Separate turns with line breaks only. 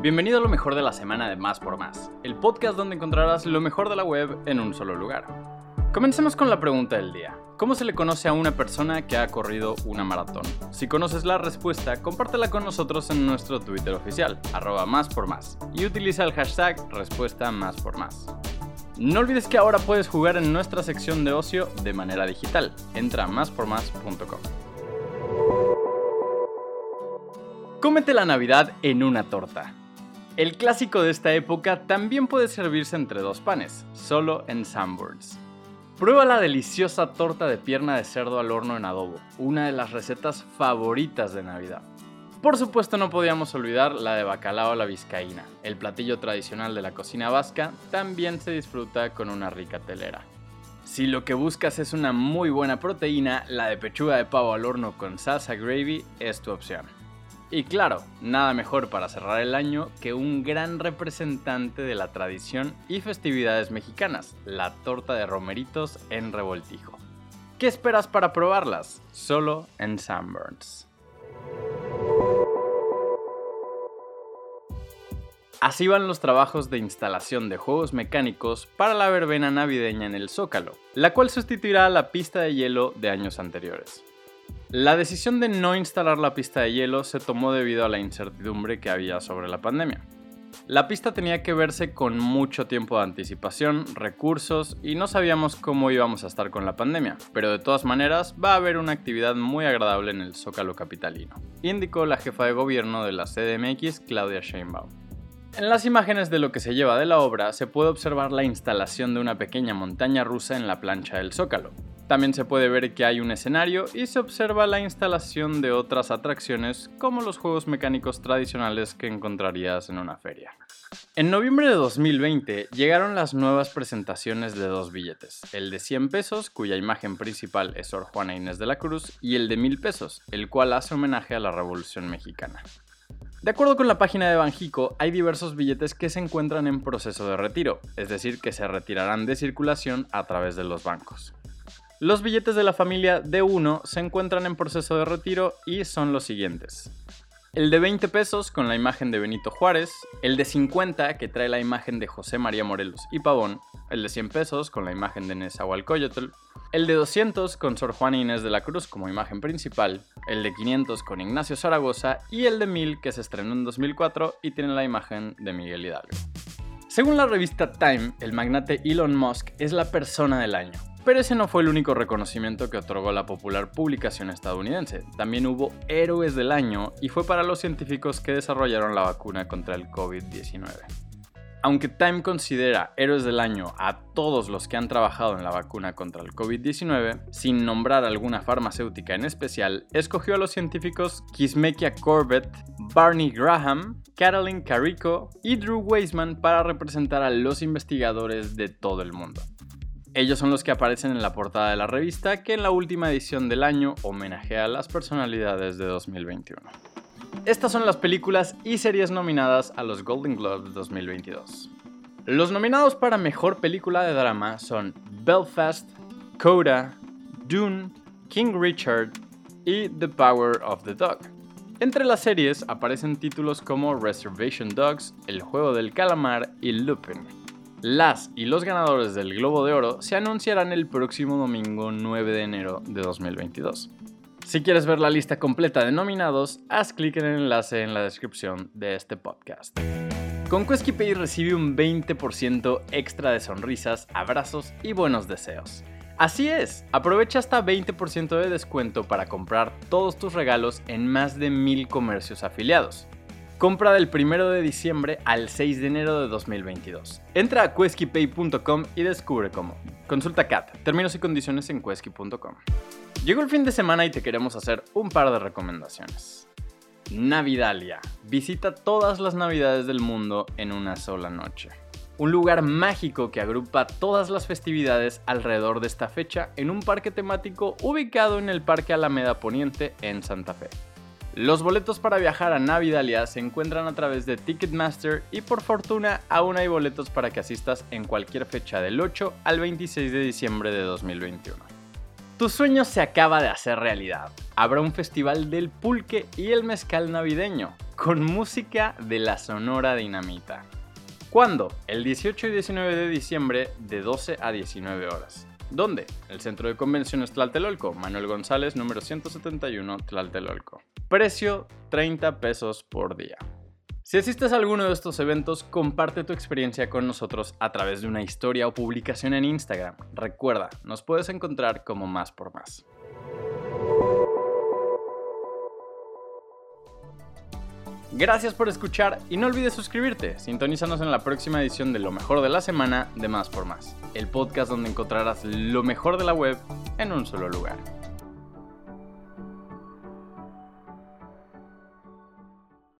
Bienvenido a lo mejor de la semana de Más por Más, el podcast donde encontrarás lo mejor de la web en un solo lugar. Comencemos con la pregunta del día. ¿Cómo se le conoce a una persona que ha corrido una maratón? Si conoces la respuesta, compártela con nosotros en nuestro Twitter oficial, arroba más por más, y utiliza el hashtag respuesta más por más. No olvides que ahora puedes jugar en nuestra sección de ocio de manera digital. Entra a máspormás.com. Cómete la Navidad en una torta. El clásico de esta época también puede servirse entre dos panes, solo en Sanborns. Prueba la deliciosa torta de pierna de cerdo al horno en adobo, una de las recetas favoritas de Navidad. Por supuesto no podíamos olvidar la de bacalao a la vizcaína. El platillo tradicional de la cocina vasca también se disfruta con una rica telera. Si lo que buscas es una muy buena proteína, la de pechuga de pavo al horno con salsa gravy es tu opción. Y claro, nada mejor para cerrar el año que un gran representante de la tradición y festividades mexicanas, la torta de romeritos en revoltijo. ¿Qué esperas para probarlas? Solo en Sunburns. Así van los trabajos de instalación de juegos mecánicos para la verbena navideña en el Zócalo, la cual sustituirá a la pista de hielo de años anteriores. La decisión de no instalar la pista de hielo se tomó debido a la incertidumbre que había sobre la pandemia. La pista tenía que verse con mucho tiempo de anticipación, recursos y no sabíamos cómo íbamos a estar con la pandemia, pero de todas maneras va a haber una actividad muy agradable en el Zócalo capitalino, indicó la jefa de gobierno de la CDMX, Claudia Sheinbaum. En las imágenes de lo que se lleva de la obra se puede observar la instalación de una pequeña montaña rusa en la plancha del Zócalo, también se puede ver que hay un escenario y se observa la instalación de otras atracciones como los juegos mecánicos tradicionales que encontrarías en una feria. En noviembre de 2020 llegaron las nuevas presentaciones de dos billetes, el de 100 pesos, cuya imagen principal es Sor Juana Inés de la Cruz, y el de 1000 pesos, el cual hace homenaje a la Revolución Mexicana. De acuerdo con la página de Banjico, hay diversos billetes que se encuentran en proceso de retiro, es decir, que se retirarán de circulación a través de los bancos. Los billetes de la familia D1 se encuentran en proceso de retiro y son los siguientes. El de 20 pesos con la imagen de Benito Juárez, el de 50 que trae la imagen de José María Morelos y Pavón, el de 100 pesos con la imagen de Nezahualcóyotl, el de 200 con Sor Juana Inés de la Cruz como imagen principal, el de 500 con Ignacio Zaragoza y el de 1000 que se estrenó en 2004 y tiene la imagen de Miguel Hidalgo. Según la revista Time, el magnate Elon Musk es la persona del año. Pero ese no fue el único reconocimiento que otorgó la popular publicación estadounidense. También hubo Héroes del Año y fue para los científicos que desarrollaron la vacuna contra el COVID-19. Aunque Time considera héroes del año a todos los que han trabajado en la vacuna contra el COVID-19, sin nombrar alguna farmacéutica en especial, escogió a los científicos Kismekia Corbett, Barney Graham, Carolyn Carico y Drew Weisman para representar a los investigadores de todo el mundo. Ellos son los que aparecen en la portada de la revista que en la última edición del año homenajea a las personalidades de 2021. Estas son las películas y series nominadas a los Golden Globes 2022. Los nominados para Mejor Película de Drama son Belfast, Coda, Dune, King Richard y The Power of the Dog. Entre las series aparecen títulos como Reservation Dogs, El Juego del Calamar y Lupin. Las y los ganadores del Globo de Oro se anunciarán el próximo domingo 9 de enero de 2022. Si quieres ver la lista completa de nominados, haz clic en el enlace en la descripción de este podcast. Con QuesquiPay recibe un 20% extra de sonrisas, abrazos y buenos deseos. Así es, aprovecha hasta 20% de descuento para comprar todos tus regalos en más de mil comercios afiliados. Compra del 1 de diciembre al 6 de enero de 2022. Entra a QuesquiPay.com y descubre cómo. Consulta CAT, términos y condiciones en Quesky.com. Llegó el fin de semana y te queremos hacer un par de recomendaciones. Navidalia. Visita todas las navidades del mundo en una sola noche. Un lugar mágico que agrupa todas las festividades alrededor de esta fecha en un parque temático ubicado en el Parque Alameda Poniente en Santa Fe. Los boletos para viajar a Navidalia se encuentran a través de Ticketmaster y por fortuna aún hay boletos para que asistas en cualquier fecha del 8 al 26 de diciembre de 2021. Tu sueño se acaba de hacer realidad. Habrá un festival del pulque y el mezcal navideño. con música de la Sonora Dinamita. ¿Cuándo? El 18 y 19 de diciembre de 12 a 19 horas. ¿Dónde? El Centro de Convenciones Tlaltelolco, Manuel González, número 171, Tlaltelolco. Precio 30 pesos por día. Si asistes a alguno de estos eventos, comparte tu experiencia con nosotros a través de una historia o publicación en Instagram. Recuerda, nos puedes encontrar como más por más. Gracias por escuchar y no olvides suscribirte. Sintonízanos en la próxima edición de Lo mejor de la semana de Más por Más, el podcast donde encontrarás lo mejor de la web en un solo lugar.